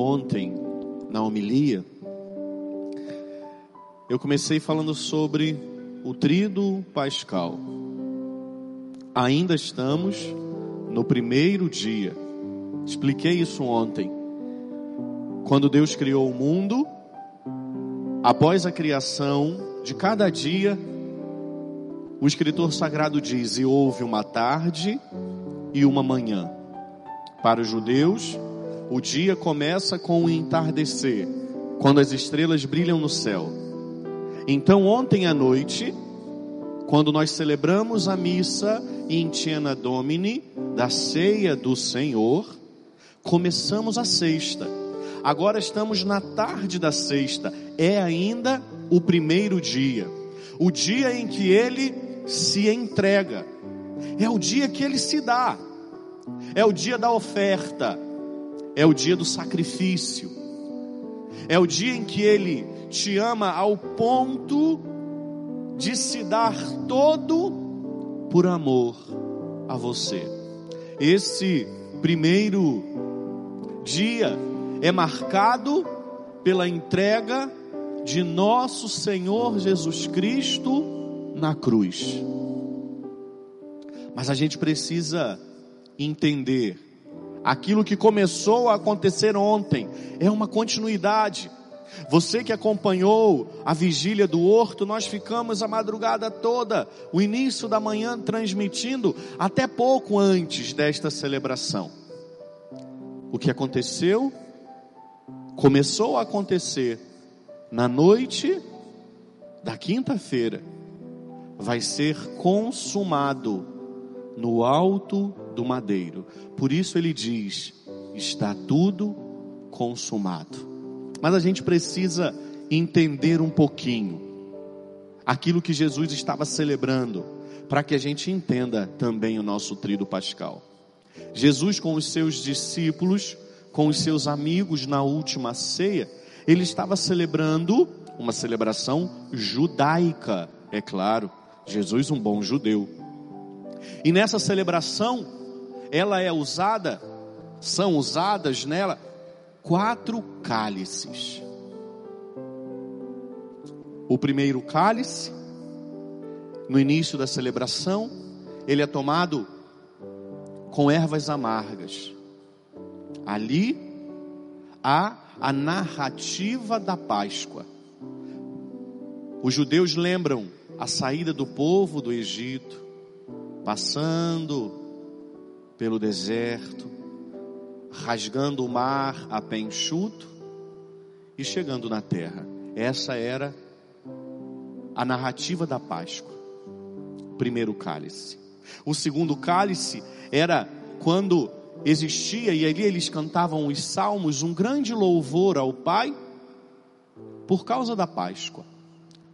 ontem na homilia, eu comecei falando sobre o trido pascal. Ainda estamos no primeiro dia. Expliquei isso ontem. Quando Deus criou o mundo, após a criação de cada dia, o escritor sagrado diz: e houve uma tarde e uma manhã. Para os judeus, o dia começa com o entardecer, quando as estrelas brilham no céu. Então, ontem à noite, quando nós celebramos a missa Intiana Domini, da ceia do Senhor, começamos a sexta. Agora estamos na tarde da sexta, é ainda o primeiro dia, o dia em que ele se entrega, é o dia que ele se dá, é o dia da oferta, é o dia do sacrifício, é o dia em que ele te ama ao ponto de se dar todo por amor a você. Esse primeiro dia é marcado pela entrega de nosso Senhor Jesus Cristo na cruz. Mas a gente precisa entender aquilo que começou a acontecer ontem é uma continuidade. Você que acompanhou a vigília do horto, nós ficamos a madrugada toda, o início da manhã transmitindo até pouco antes desta celebração. O que aconteceu começou a acontecer na noite da quinta-feira, vai ser consumado no alto do madeiro. Por isso ele diz: está tudo consumado. Mas a gente precisa entender um pouquinho aquilo que Jesus estava celebrando, para que a gente entenda também o nosso trido pascal. Jesus com os seus discípulos, com os seus amigos na última ceia, ele estava celebrando uma celebração judaica, é claro. Jesus um bom judeu. E nessa celebração, ela é usada, são usadas nela quatro cálices. O primeiro cálice, no início da celebração, ele é tomado com ervas amargas. Ali há a narrativa da Páscoa. Os judeus lembram a saída do povo do Egito, passando pelo deserto, rasgando o mar a pé enxuto e chegando na terra. Essa era a narrativa da Páscoa. Primeiro cálice. O segundo cálice era quando existia, e ali eles cantavam os salmos, um grande louvor ao Pai por causa da Páscoa.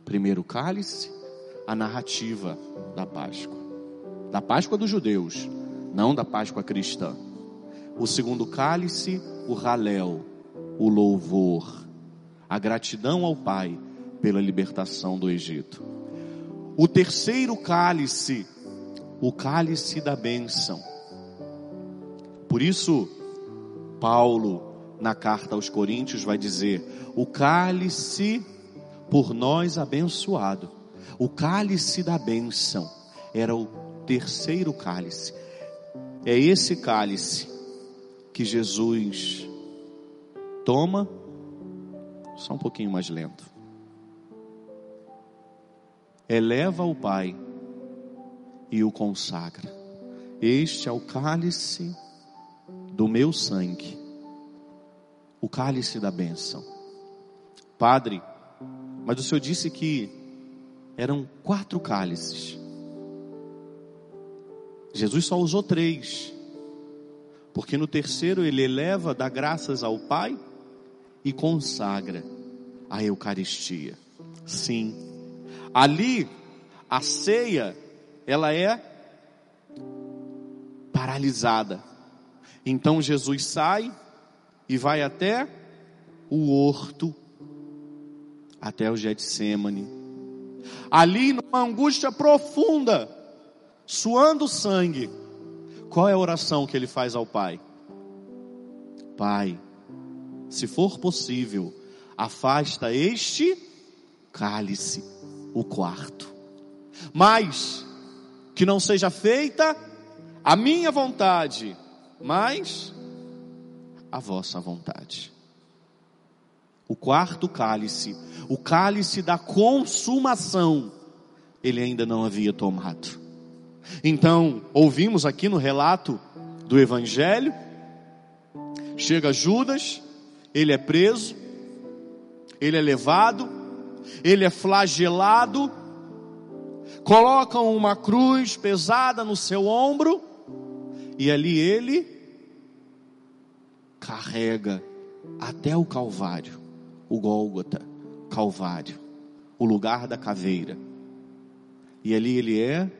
Primeiro cálice, a narrativa da Páscoa. Da Páscoa dos judeus, não da Páscoa cristã. O segundo cálice, o raléu, o louvor, a gratidão ao Pai pela libertação do Egito. O terceiro cálice, o cálice da bênção. Por isso, Paulo, na carta aos Coríntios, vai dizer: o cálice por nós abençoado, o cálice da bênção, era o terceiro cálice. É esse cálice que Jesus toma, só um pouquinho mais lento, eleva ao Pai e o consagra. Este é o cálice do meu sangue, o cálice da bênção. Padre, mas o Senhor disse que eram quatro cálices. Jesus só usou três. Porque no terceiro ele eleva, dá graças ao Pai e consagra a Eucaristia. Sim. Ali a ceia ela é paralisada. Então Jesus sai e vai até o horto, até o Getsemane. Ali numa angústia profunda, suando sangue, qual é a oração que ele faz ao Pai? Pai, se for possível, afasta este cálice, o quarto. Mas que não seja feita a minha vontade, mas a vossa vontade. O quarto cálice, o cálice da consumação, ele ainda não havia tomado. Então, ouvimos aqui no relato do Evangelho, chega Judas, ele é preso, ele é levado, ele é flagelado, colocam uma cruz pesada no seu ombro, e ali ele carrega até o Calvário o Gólgota, Calvário, o lugar da caveira. E ali ele é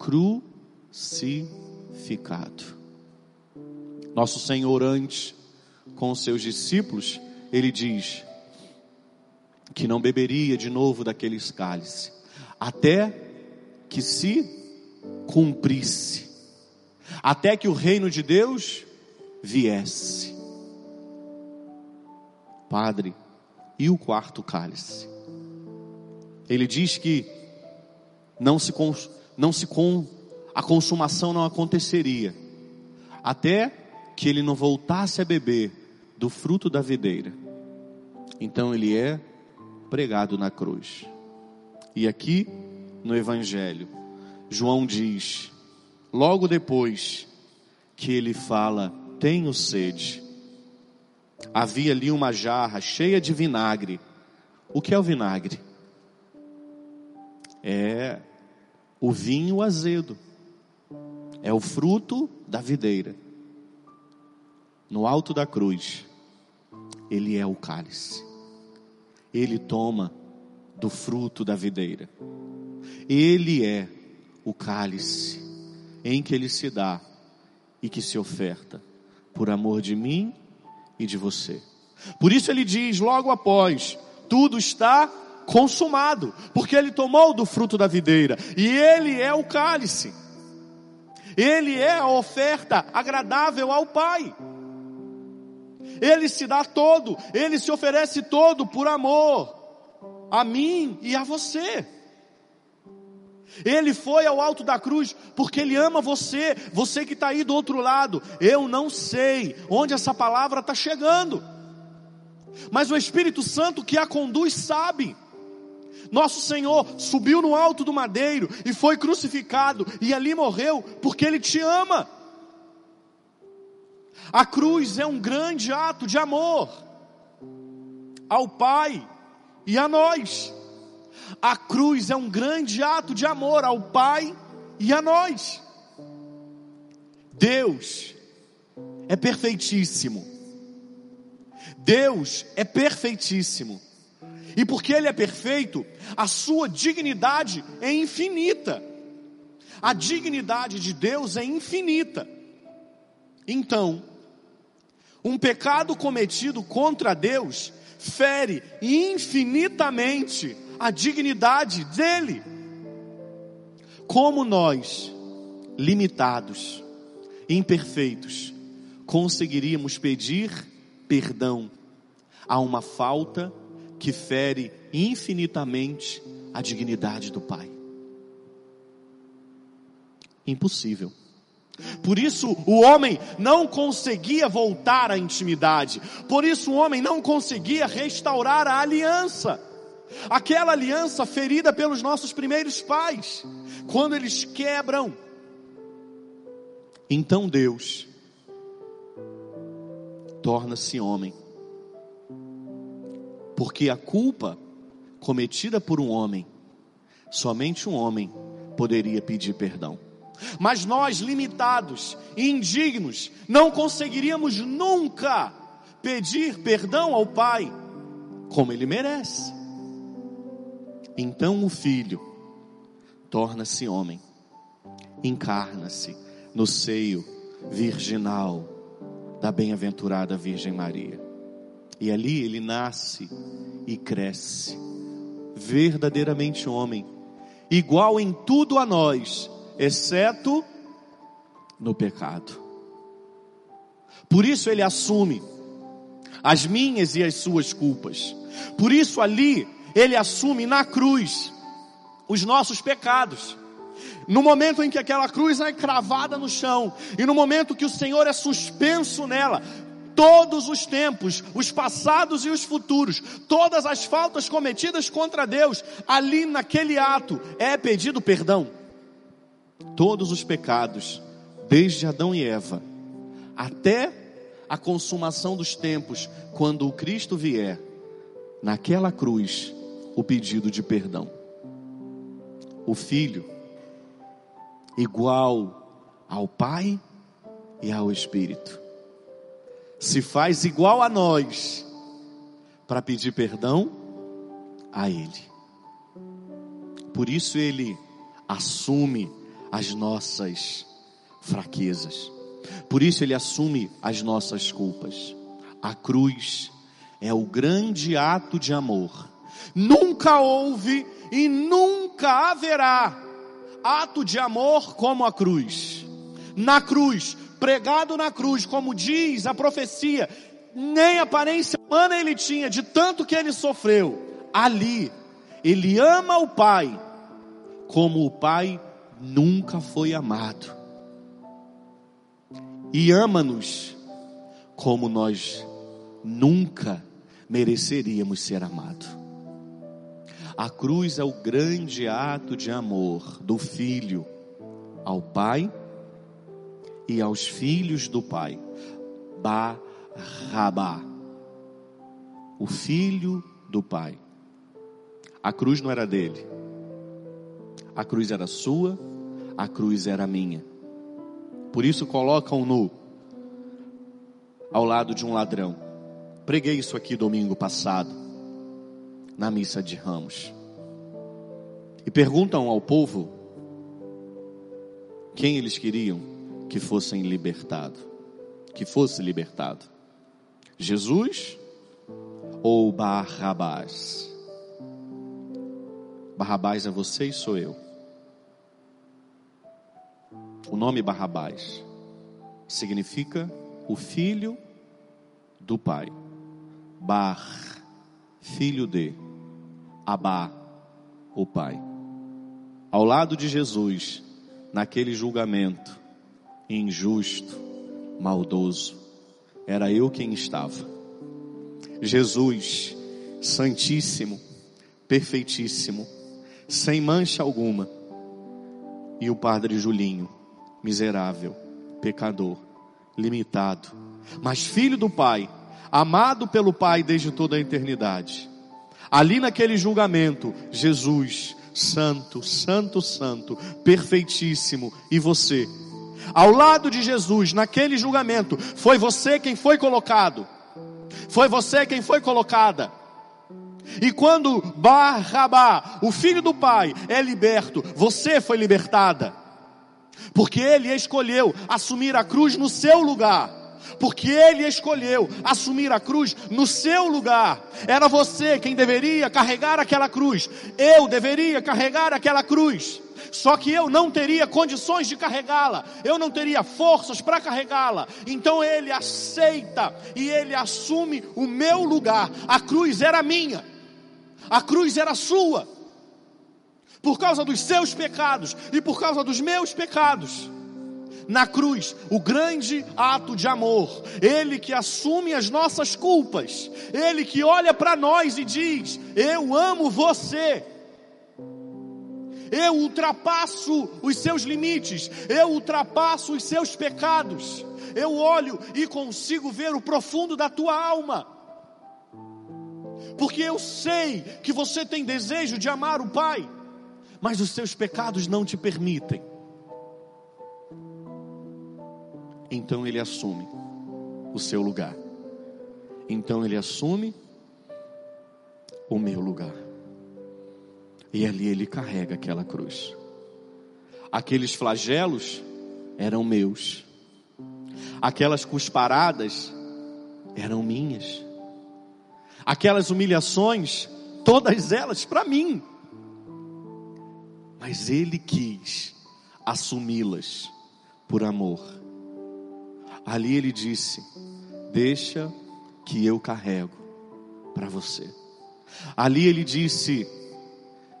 crucificado. Nosso Senhor, antes, com os seus discípulos, ele diz que não beberia de novo daqueles cálices, até que se cumprisse, até que o reino de Deus viesse. Padre, e o quarto cálice? Ele diz que não se, não se com, a consumação não aconteceria, até que ele não voltasse a beber do fruto da videira. Então ele é pregado na cruz. E aqui no Evangelho, João diz, logo depois que ele fala: Tenho sede. Havia ali uma jarra cheia de vinagre. O que é o vinagre? É o vinho azedo. É o fruto da videira. No alto da cruz, ele é o cálice. Ele toma do fruto da videira. Ele é o cálice em que ele se dá e que se oferta por amor de mim e de você. Por isso ele diz logo após: tudo está consumado, porque ele tomou do fruto da videira e ele é o cálice. Ele é a oferta agradável ao Pai. Ele se dá todo, ele se oferece todo por amor a mim e a você. Ele foi ao alto da cruz porque Ele ama você, você que está aí do outro lado. Eu não sei onde essa palavra está chegando, mas o Espírito Santo que a conduz sabe. Nosso Senhor subiu no alto do madeiro e foi crucificado e ali morreu porque Ele te ama. A cruz é um grande ato de amor ao Pai e a nós. A cruz é um grande ato de amor ao Pai e a nós. Deus é perfeitíssimo. Deus é perfeitíssimo. E porque Ele é perfeito, a sua dignidade é infinita. A dignidade de Deus é infinita. Então, um pecado cometido contra Deus fere infinitamente a dignidade dele. Como nós, limitados, imperfeitos, conseguiríamos pedir perdão a uma falta que fere infinitamente a dignidade do Pai? Impossível. Por isso o homem não conseguia voltar à intimidade. Por isso o homem não conseguia restaurar a aliança. Aquela aliança ferida pelos nossos primeiros pais, quando eles quebram. Então Deus torna-se homem. Porque a culpa cometida por um homem, somente um homem poderia pedir perdão. Mas nós, limitados e indignos, não conseguiríamos nunca pedir perdão ao Pai como ele merece. Então o Filho torna-se homem, encarna-se no seio virginal da bem-aventurada Virgem Maria. E ali ele nasce e cresce, verdadeiramente homem, igual em tudo a nós, exceto no pecado. Por isso ele assume as minhas e as suas culpas. Por isso ali ele assume na cruz os nossos pecados. No momento em que aquela cruz é cravada no chão, e no momento que o Senhor é suspenso nela, todos os tempos, os passados e os futuros, todas as faltas cometidas contra Deus, ali naquele ato é pedido perdão. Todos os pecados, desde Adão e Eva, até a consumação dos tempos, quando o Cristo vier, naquela cruz, o pedido de perdão. O Filho, igual ao Pai e ao Espírito, se faz igual a nós para pedir perdão a Ele. Por isso Ele assume as nossas fraquezas. Por isso Ele assume as nossas culpas. A cruz é o grande ato de amor. Nunca houve e nunca haverá ato de amor como a cruz. Na cruz, pregado na cruz, como diz a profecia, nem aparência humana ele tinha, de tanto que ele sofreu. Ali, ele ama o Pai, como o Pai nunca foi amado. E ama-nos como nós nunca mereceríamos ser amados. A cruz é o grande ato de amor do Filho ao Pai e aos filhos do Pai. Barrabá, o filho do Pai. A cruz não era dele, a cruz era sua, a cruz era minha. Por isso colocam no ao lado de um ladrão. Preguei isso aqui domingo passado, na missa de Ramos. E perguntam ao povo quem eles queriam que fossem libertados, que fosse libertado. Jesus ou Barrabás? Barrabás é você e sou eu. O nome Barrabás significa o filho do pai. Bar, filho de. Abá, o pai. Ao lado de Jesus, naquele julgamento, injusto, maldoso. Era eu quem estava. Jesus, santíssimo, perfeitíssimo, sem mancha alguma. E o padre Julinho, miserável, pecador, limitado, mas filho do Pai, amado pelo Pai desde toda a eternidade. Ali naquele julgamento, Jesus, santo, santo, santo, perfeitíssimo, e você, ao lado de Jesus, naquele julgamento, foi você quem foi colocado. Foi você quem foi colocada. E quando Barrabá, o filho do pai, é liberto, você foi libertada. Porque ele escolheu assumir a cruz no seu lugar. Porque ele escolheu assumir a cruz no seu lugar. Era você quem deveria carregar aquela cruz. Eu deveria carregar aquela cruz. Só que eu não teria condições de carregá-la, eu não teria forças para carregá-la. Então ele aceita e ele assume o meu lugar. A cruz era minha, a cruz era sua, por causa dos seus pecados e por causa dos meus pecados. Na cruz, o grande ato de amor, Ele que assume as nossas culpas, Ele que olha para nós e diz: Eu amo você, eu ultrapasso os seus limites, eu ultrapasso os seus pecados, eu olho e consigo ver o profundo da tua alma, porque eu sei que você tem desejo de amar o Pai, mas os seus pecados não te permitem. Então ele assume o seu lugar. Então ele assume o meu lugar. E ali ele carrega aquela cruz. Aqueles flagelos eram meus. Aquelas cusparadas eram minhas. Aquelas humilhações, todas elas para mim. Mas ele quis assumi-las por amor. Ali ele disse: Deixa que eu carrego para você. Ali ele disse: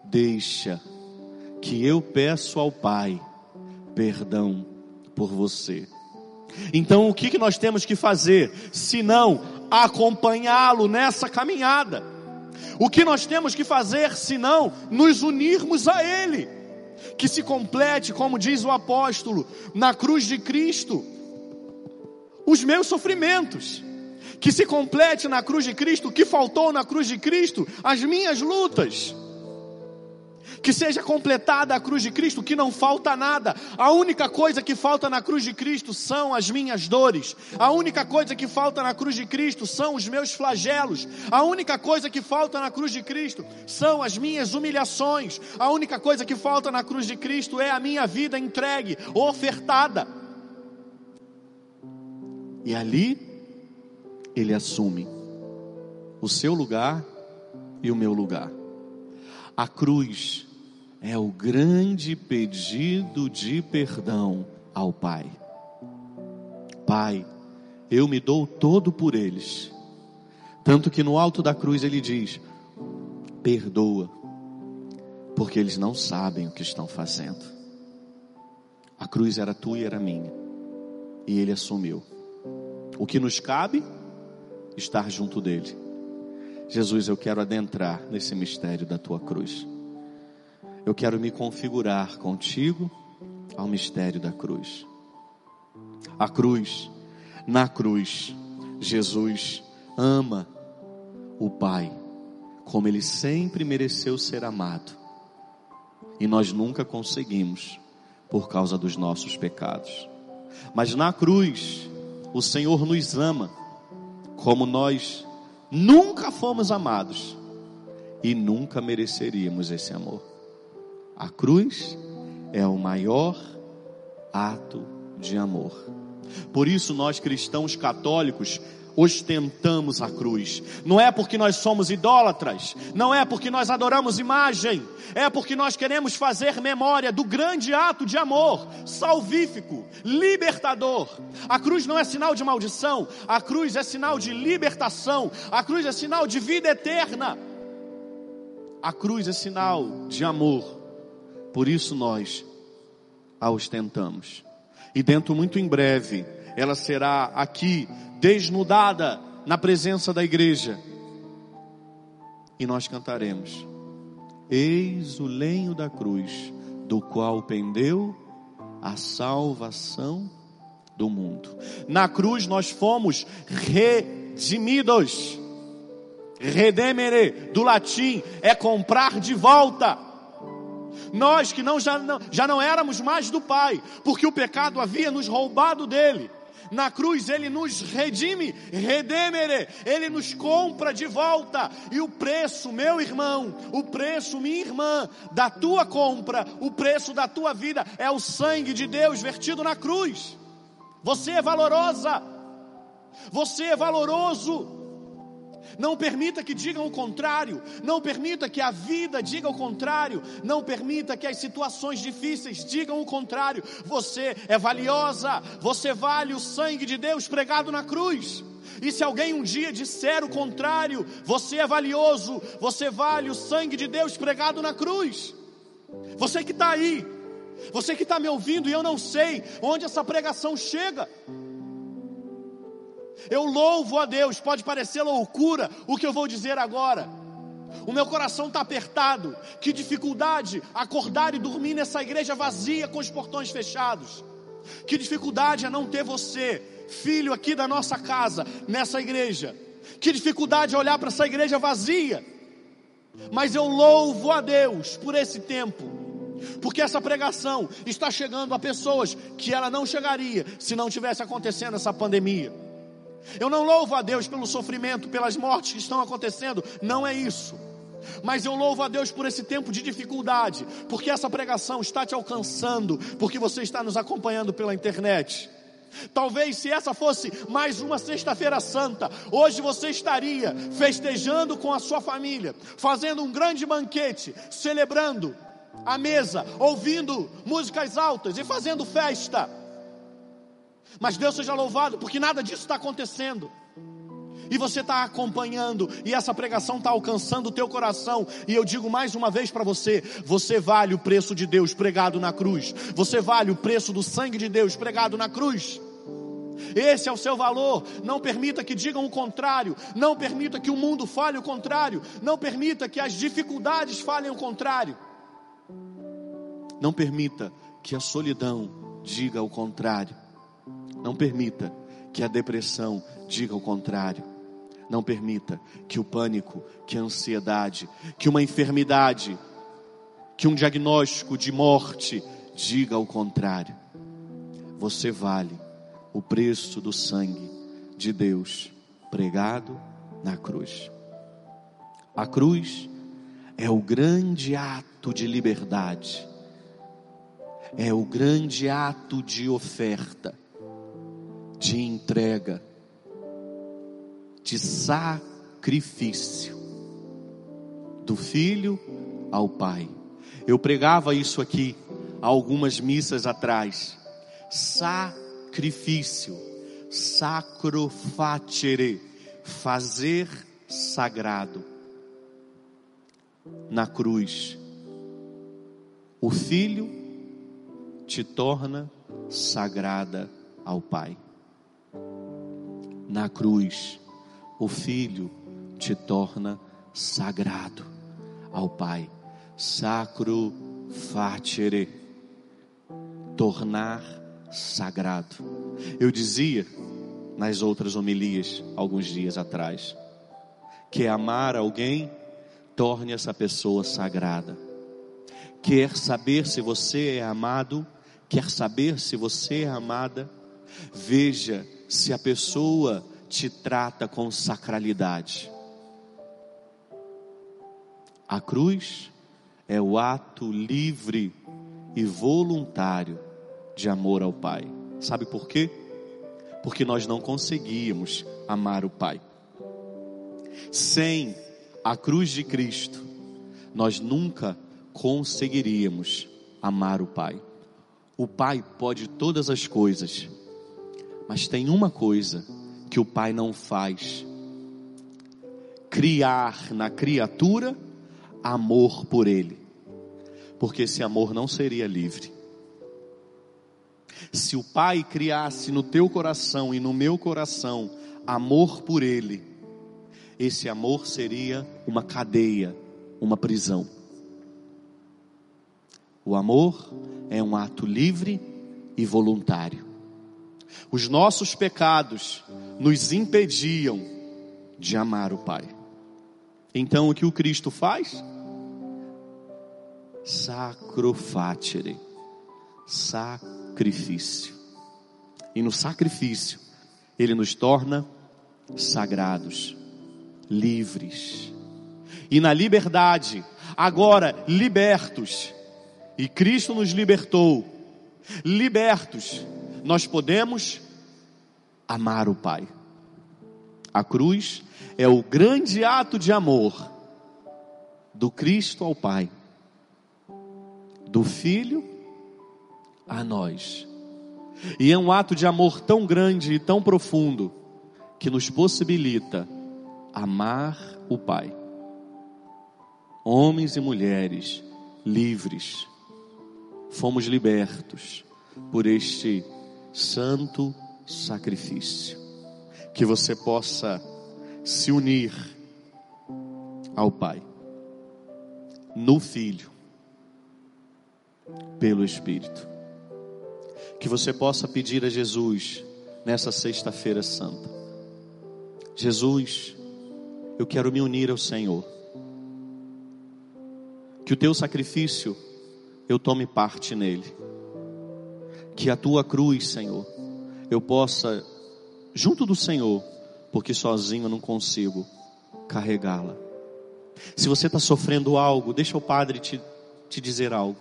Deixa que eu peço ao Pai perdão por você. Então o que, nós temos que fazer? Se não acompanhá-lo nessa caminhada. O que nós temos que fazer se não nos unirmos a Ele? Que se complete, como diz o apóstolo, na cruz de Cristo, os meus sofrimentos. Que se complete na cruz de Cristo o que faltou na cruz de Cristo, as minhas lutas que seja completada a cruz de Cristo, que não falta nada. A única coisa que falta na cruz de Cristo são as minhas dores. A única coisa que falta na cruz de Cristo são os meus flagelos. A única coisa que falta na cruz de Cristo são as minhas humilhações. A única coisa que falta na cruz de Cristo é a minha vida entregue, ofertada. E ali ele assume o seu lugar e o meu lugar. A cruz é o grande pedido de perdão ao Pai. Pai, eu me dou todo por eles. Tanto que no alto da cruz ele diz: perdoa, porque eles não sabem o que estão fazendo. A cruz era tua e era minha, e ele assumiu. O que nos cabe? Estar junto dele. Jesus, eu quero adentrar nesse mistério da tua cruz eu quero me configurar contigo ao mistério da cruz. A cruz, na cruz, Jesus ama o Pai como ele sempre mereceu ser amado. E nós nunca conseguimos por causa dos nossos pecados. Mas na cruz, o Senhor nos ama como nós nunca fomos amados e nunca mereceríamos esse amor. A cruz é o maior ato de amor. Por isso, nós cristãos católicos ostentamos a cruz. Não é porque nós somos idólatras, não é porque nós adoramos imagem, é porque nós queremos fazer memória do grande ato de amor, salvífico, libertador. A cruz não é sinal de maldição, a cruz é sinal de libertação, a cruz é sinal de vida eterna. A cruz é sinal de amor. Por isso nós a ostentamos. E dentro muito em breve, ela será aqui desnudada na presença da igreja. E nós cantaremos: Eis o lenho da cruz, do qual pendeu a salvação do mundo. Na cruz nós fomos redimidos. Redemere, do latim, é comprar de volta. Nós que não já, não já não éramos mais do Pai, porque o pecado havia nos roubado dele. Na cruz ele nos redime, redemere, ele nos compra de volta. E o preço, meu irmão, o preço, minha irmã, da tua compra, o preço da tua vida é o sangue de Deus vertido na cruz. Você é valorosa. Você é valoroso. Não permita que digam o contrário. Não permita que a vida diga o contrário. Não permita que as situações difíceis digam o contrário. Você é valiosa. Você vale o sangue de Deus pregado na cruz. E se alguém um dia disser o contrário, você é valioso, você vale o sangue de Deus pregado na cruz. Você que está aí, você que está me ouvindo e eu não sei onde essa pregação chega. Eu louvo a Deus, pode parecer loucura o que eu vou dizer agora. O meu coração está apertado. Que dificuldade acordar e dormir nessa igreja vazia com os portões fechados. Que dificuldade é não ter você, filho aqui da nossa casa, nessa igreja. Que dificuldade é olhar para essa igreja vazia. Mas eu louvo a Deus por esse tempo. Porque essa pregação está chegando a pessoas que ela não chegaria se não tivesse acontecendo essa pandemia. Eu não louvo a Deus pelo sofrimento, pelas mortes que estão acontecendo, não é isso. Mas eu louvo a Deus por esse tempo de dificuldade, porque essa pregação está te alcançando, porque você está nos acompanhando pela internet. Talvez se essa fosse mais uma sexta-feira santa, hoje você estaria festejando com a sua família, fazendo um grande banquete, celebrando a mesa, ouvindo músicas altas e fazendo festa. Mas Deus seja louvado, porque nada disso está acontecendo. e você está acompanhando, e essa pregação está alcançando o teu coração, e eu digo mais uma vez para você: você vale o preço de Deus pregado na cruz, você vale o preço do sangue de Deus pregado na cruz. Esse é o seu valor. Não permita que digam o contrário. Não permita que o mundo fale o contrário. Não permita que as dificuldades falem o contrário. Não permita que a solidão diga o contrário. Não permita que a depressão diga o contrário. Não permita que o pânico, que a ansiedade, que uma enfermidade, que um diagnóstico de morte diga o contrário. Você vale o preço do sangue de Deus pregado na cruz. A cruz é o grande ato de liberdade, é o grande ato de oferta, de entrega, de sacrifício do filho ao pai. Eu pregava isso aqui algumas missas atrás. Sacrifício, sacrofatere, fazer sagrado. Na cruz, o filho te torna sagrada ao Pai. Na cruz, o Filho te torna sagrado ao Pai. Sacro facere, tornar sagrado. Eu dizia nas outras homilias, alguns dias atrás, que amar alguém torne essa pessoa sagrada. Quer saber se você é amado? Quer saber se você é amada? Veja se a pessoa te trata com sacralidade. A cruz é o ato livre e voluntário de amor ao Pai. Sabe por quê? Porque nós não conseguíamos amar o Pai. Sem a cruz de Cristo, nós nunca conseguiríamos amar o Pai. O Pai pode todas as coisas, mas tem uma coisa que o Pai não faz: criar na criatura amor por Ele, porque esse amor não seria livre. Se o Pai criasse no teu coração e no meu coração amor por Ele, esse amor seria uma cadeia, uma prisão. O amor é um ato livre e voluntário. Os nossos pecados nos impediam de amar o Pai. Então o que o Cristo faz? Sacrofatere, sacrifício. E no sacrifício, ele nos torna sagrados, livres. E na liberdade, agora libertos, e Cristo nos libertou, libertos, nós podemos amar o Pai. A cruz é o grande ato de amor do Cristo ao Pai, do Filho a nós. E é um ato de amor tão grande e tão profundo que nos possibilita amar o Pai. Homens e mulheres livres fomos libertos por este santo sacrifício. Que você possa se unir ao Pai, no Filho, pelo Espírito. Que você possa pedir a Jesus nessa Sexta-feira Santa: Jesus, eu quero me unir ao Senhor. Que o teu sacrifício eu tome parte nele. Que a tua cruz, Senhor, eu possa, junto do Senhor, porque sozinho eu não consigo carregá-la. Se você está sofrendo algo, deixa o Padre te, te dizer algo.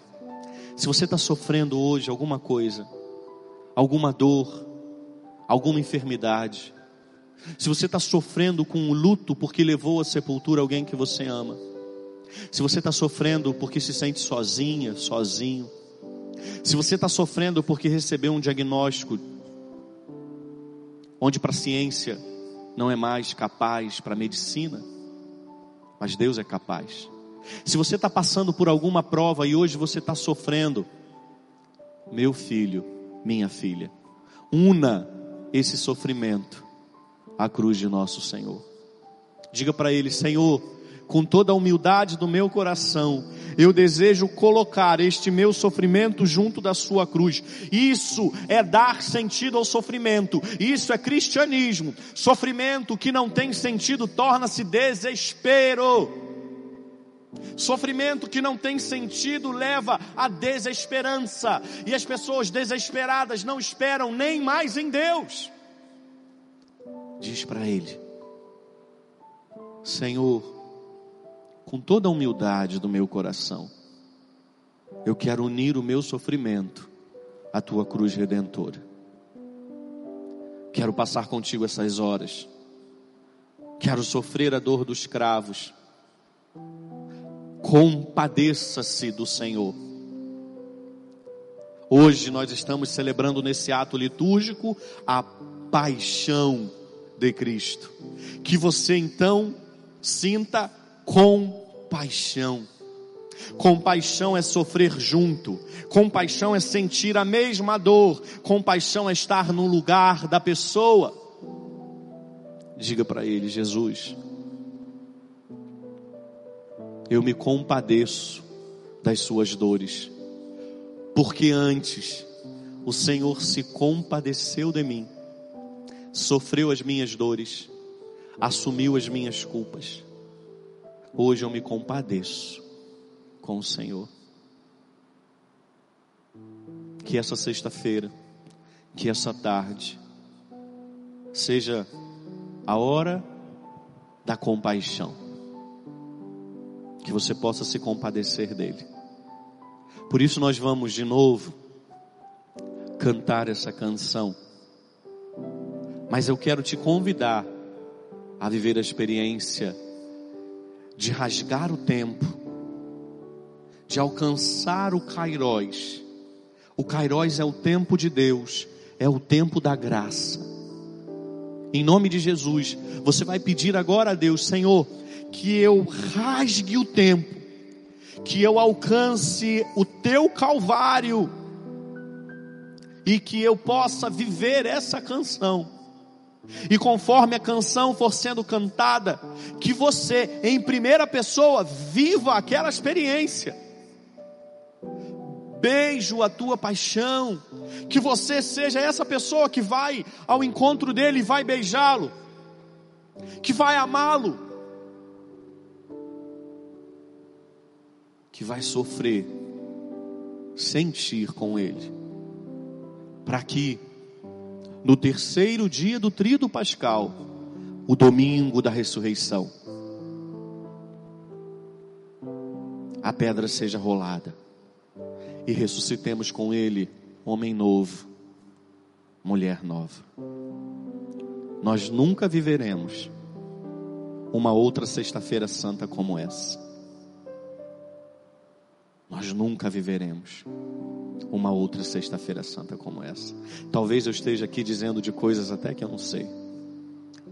Se você está sofrendo hoje alguma coisa, alguma dor, alguma enfermidade, se você está sofrendo com um luto porque levou à sepultura alguém que você ama, se você está sofrendo porque se sente sozinha, sozinho, se você está sofrendo porque recebeu um diagnóstico onde para a ciência não é mais capaz para a medicina, mas Deus é capaz. Se você está passando por alguma prova e hoje você está sofrendo, meu filho, minha filha, una esse sofrimento à cruz de nosso Senhor. Diga para Ele, Senhor, com toda a humildade do meu coração, eu desejo colocar este meu sofrimento junto da sua cruz. Isso é dar sentido ao sofrimento. Isso é cristianismo. Sofrimento que não tem sentido torna-se desespero. Sofrimento que não tem sentido leva à desesperança, e as pessoas desesperadas não esperam nem mais em Deus. Diz para ele: Senhor, com toda a humildade do meu coração, eu quero unir o meu sofrimento à tua cruz redentora. Quero passar contigo essas horas. Quero sofrer a dor dos cravos compadeça-se do Senhor. Hoje nós estamos celebrando nesse ato litúrgico a paixão de Cristo. Que você então sinta compaixão. Compaixão é sofrer junto, compaixão é sentir a mesma dor, compaixão é estar no lugar da pessoa. Diga para ele, Jesus, eu me compadeço das suas dores, porque antes o Senhor se compadeceu de mim, sofreu as minhas dores, assumiu as minhas culpas. Hoje eu me compadeço com o Senhor. Que essa sexta-feira, que essa tarde, seja a hora da compaixão que você possa se compadecer dele. Por isso nós vamos de novo cantar essa canção. Mas eu quero te convidar a viver a experiência de rasgar o tempo, de alcançar o Kairos. O Kairos é o tempo de Deus, é o tempo da graça. Em nome de Jesus, você vai pedir agora a Deus, Senhor, que eu rasgue o tempo, que eu alcance o teu calvário e que eu possa viver essa canção. E conforme a canção for sendo cantada, que você, em primeira pessoa, viva aquela experiência. Beijo a tua paixão, que você seja essa pessoa que vai ao encontro dele e vai beijá-lo, que vai amá-lo, que vai sofrer, sentir com Ele, para que no terceiro dia do trido pascal, o domingo da ressurreição, a pedra seja rolada e ressuscitemos com Ele homem novo, mulher nova. Nós nunca viveremos uma outra Sexta-feira Santa como essa nós nunca viveremos uma outra Sexta-feira Santa como essa. Talvez eu esteja aqui dizendo de coisas até que eu não sei,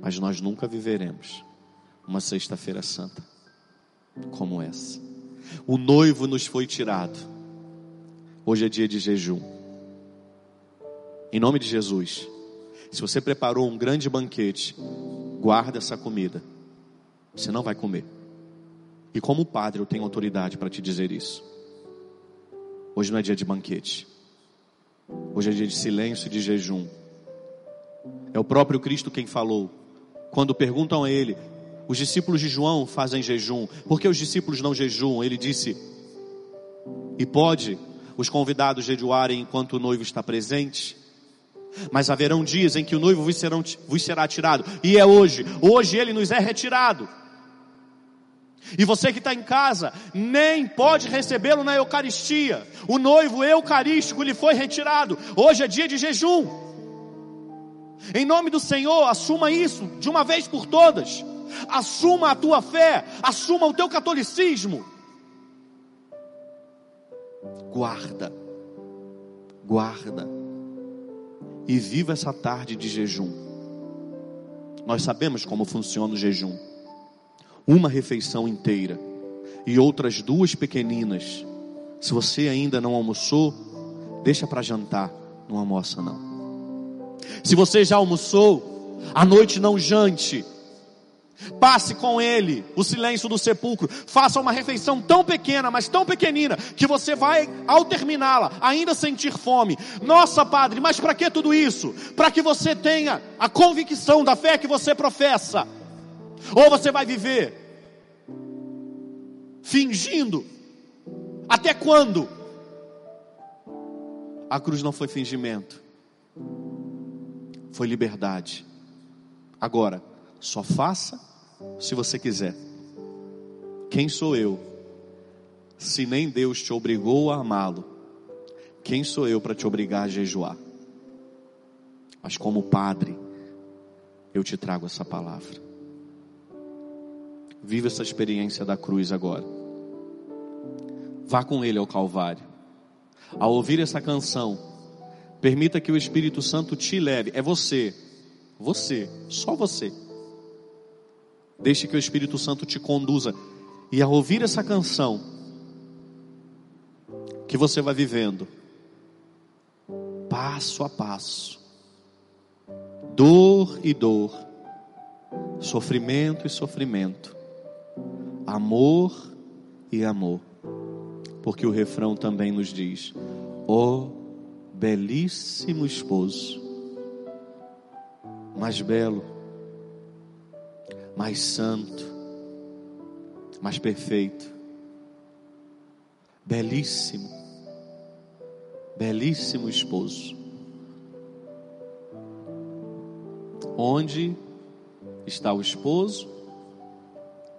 mas nós nunca viveremos uma Sexta-feira Santa como essa. O noivo nos foi tirado. Hoje é dia de jejum. Em nome de Jesus, se você preparou um grande banquete, guarda essa comida. Você não vai comer. E como padre, eu tenho autoridade para te dizer isso. Hoje não é dia de banquete. Hoje é dia de silêncio e de jejum. É o próprio Cristo quem falou. Quando perguntam a ele, os discípulos de João fazem jejum, por que os discípulos não jejuam? Ele disse: E pode os convidados jejuarem enquanto o noivo está presente? Mas haverão dias em que o noivo vos, serão, vos será tirado, e é hoje, hoje ele nos é retirado. E você que está em casa, nem pode recebê-lo na Eucaristia. O noivo eucarístico lhe foi retirado. Hoje é dia de jejum. Em nome do Senhor, assuma isso de uma vez por todas. Assuma a tua fé, assuma o teu catolicismo. Guarda, guarda, e viva essa tarde de jejum. Nós sabemos como funciona o jejum. Uma refeição inteira e outras duas pequeninas. Se você ainda não almoçou, deixa para jantar, não almoça não. Se você já almoçou, à noite não jante. Passe com ele o silêncio do sepulcro. Faça uma refeição tão pequena, mas tão pequenina, que você vai, ao terminá-la, ainda sentir fome. Nossa, Padre, mas para que tudo isso? Para que você tenha a convicção da fé que você professa. Ou você vai viver fingindo. Até quando? A cruz não foi fingimento, foi liberdade. Agora, só faça se você quiser. Quem sou eu? Se nem Deus te obrigou a amá-lo, quem sou eu para te obrigar a jejuar? Mas como padre, eu te trago essa palavra. Viva essa experiência da cruz agora. Vá com ele ao Calvário. Ao ouvir essa canção, permita que o Espírito Santo te leve. É você, você, só você Deixe que o Espírito Santo te conduza. E ao ouvir essa canção, que você vai vivendo, passo a passo, dor e dor, sofrimento e sofrimento, amor e amor, porque o refrão também nos diz: ó oh, belíssimo esposo, mais belo mais santo, mais perfeito, belíssimo, belíssimo esposo. Onde está o esposo,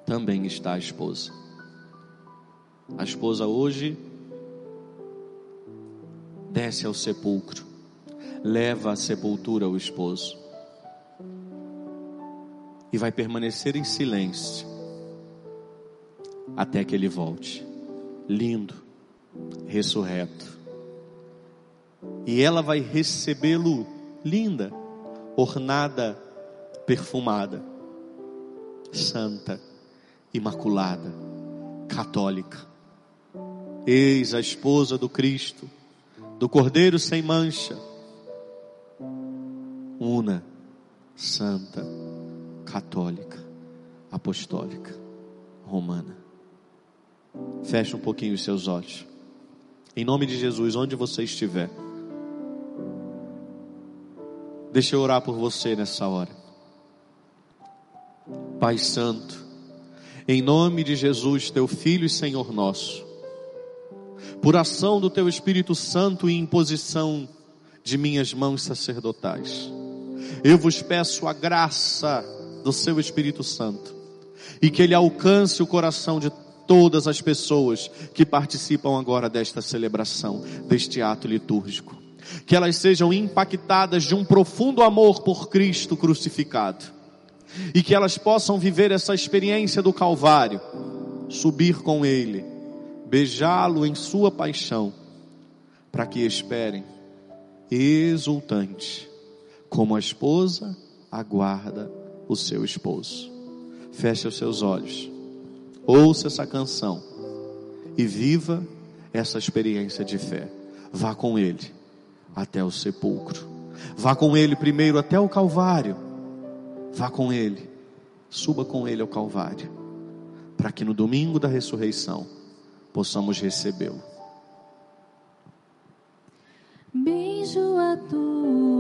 também está a esposa. A esposa hoje desce ao sepulcro, leva à sepultura o esposo e vai permanecer em silêncio até que ele volte. Lindo, ressurreto. E ela vai recebê-lo linda, ornada, perfumada, santa, imaculada, católica. Eis a esposa do Cristo, do Cordeiro sem mancha, una, santa, católica, apostólica, romana. Feche um pouquinho os seus olhos. Em nome de Jesus, onde você estiver. Deixa eu orar por você nessa hora. Pai Santo, em nome de Jesus, teu Filho e Senhor nosso, por ação do teu Espírito Santo e imposição de minhas mãos sacerdotais, eu vos peço a graça do seu Espírito Santo e que ele alcance o coração de todas as pessoas que participam agora desta celebração, deste ato litúrgico. Que elas sejam impactadas de um profundo amor por Cristo crucificado. E que elas possam viver essa experiência do Calvário, subir com Ele, beijá-lo em Sua paixão, para que esperem, exultante, como a esposa aguarda o seu esposo. Feche os seus olhos, ouça essa canção e viva essa experiência de fé. Vá com ele até o sepulcro. Vá com ele primeiro até o Calvário. Vá com ele, suba com ele ao Calvário, para que no domingo da ressurreição possamos recebê-lo. Beijo a tua